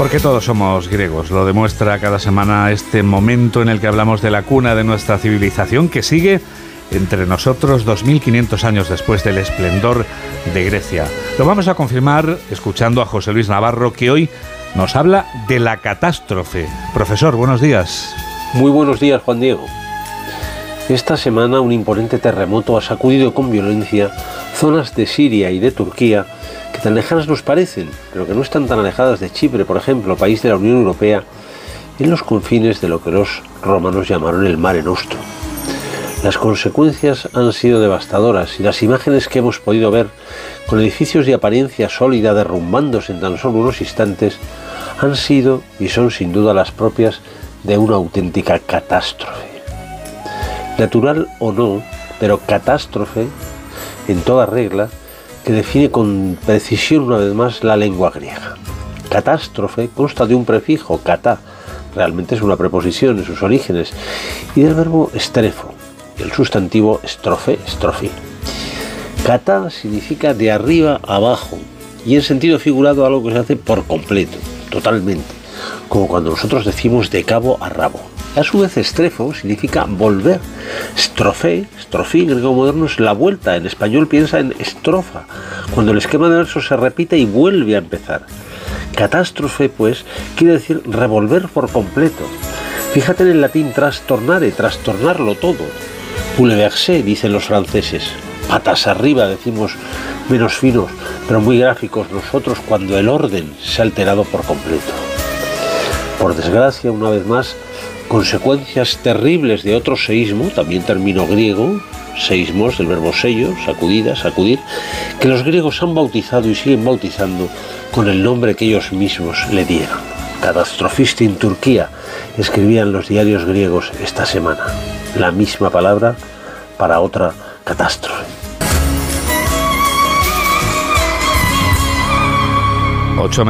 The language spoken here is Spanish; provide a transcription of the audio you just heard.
Porque todos somos griegos, lo demuestra cada semana este momento en el que hablamos de la cuna de nuestra civilización que sigue entre nosotros 2500 años después del esplendor de Grecia. Lo vamos a confirmar escuchando a José Luis Navarro que hoy nos habla de la catástrofe. Profesor, buenos días. Muy buenos días, Juan Diego. Esta semana un imponente terremoto ha sacudido con violencia zonas de Siria y de Turquía tan lejanas nos parecen, pero que no están tan alejadas de Chipre, por ejemplo, país de la Unión Europea, en los confines de lo que los romanos llamaron el Mare Nostrum. Las consecuencias han sido devastadoras y las imágenes que hemos podido ver, con edificios de apariencia sólida derrumbándose en tan solo unos instantes, han sido y son sin duda las propias de una auténtica catástrofe. Natural o no, pero catástrofe en toda regla que define con precisión una vez más la lengua griega. Catástrofe consta de un prefijo, kata, realmente es una preposición en sus orígenes, y del verbo estrefo, el sustantivo estrofe, estrofi. Kata significa de arriba a abajo, y en sentido figurado algo que se hace por completo, totalmente, como cuando nosotros decimos de cabo a rabo. A su vez, estrefo significa volver. Estrofe, estrofí, griego moderno es la vuelta. En español piensa en estrofa, cuando el esquema de verso se repite y vuelve a empezar. Catástrofe, pues, quiere decir revolver por completo. Fíjate en el latín trastornare, trastornarlo todo. Bouleverser, dicen los franceses. Patas arriba, decimos menos finos, pero muy gráficos nosotros cuando el orden se ha alterado por completo. Por desgracia, una vez más, consecuencias terribles de otro seísmo, también término griego, seísmos, del verbo sello, sacudida, sacudir, que los griegos han bautizado y siguen bautizando con el nombre que ellos mismos le dieron. Catastrofista en Turquía, escribían los diarios griegos esta semana. La misma palabra para otra catástrofe. Ocho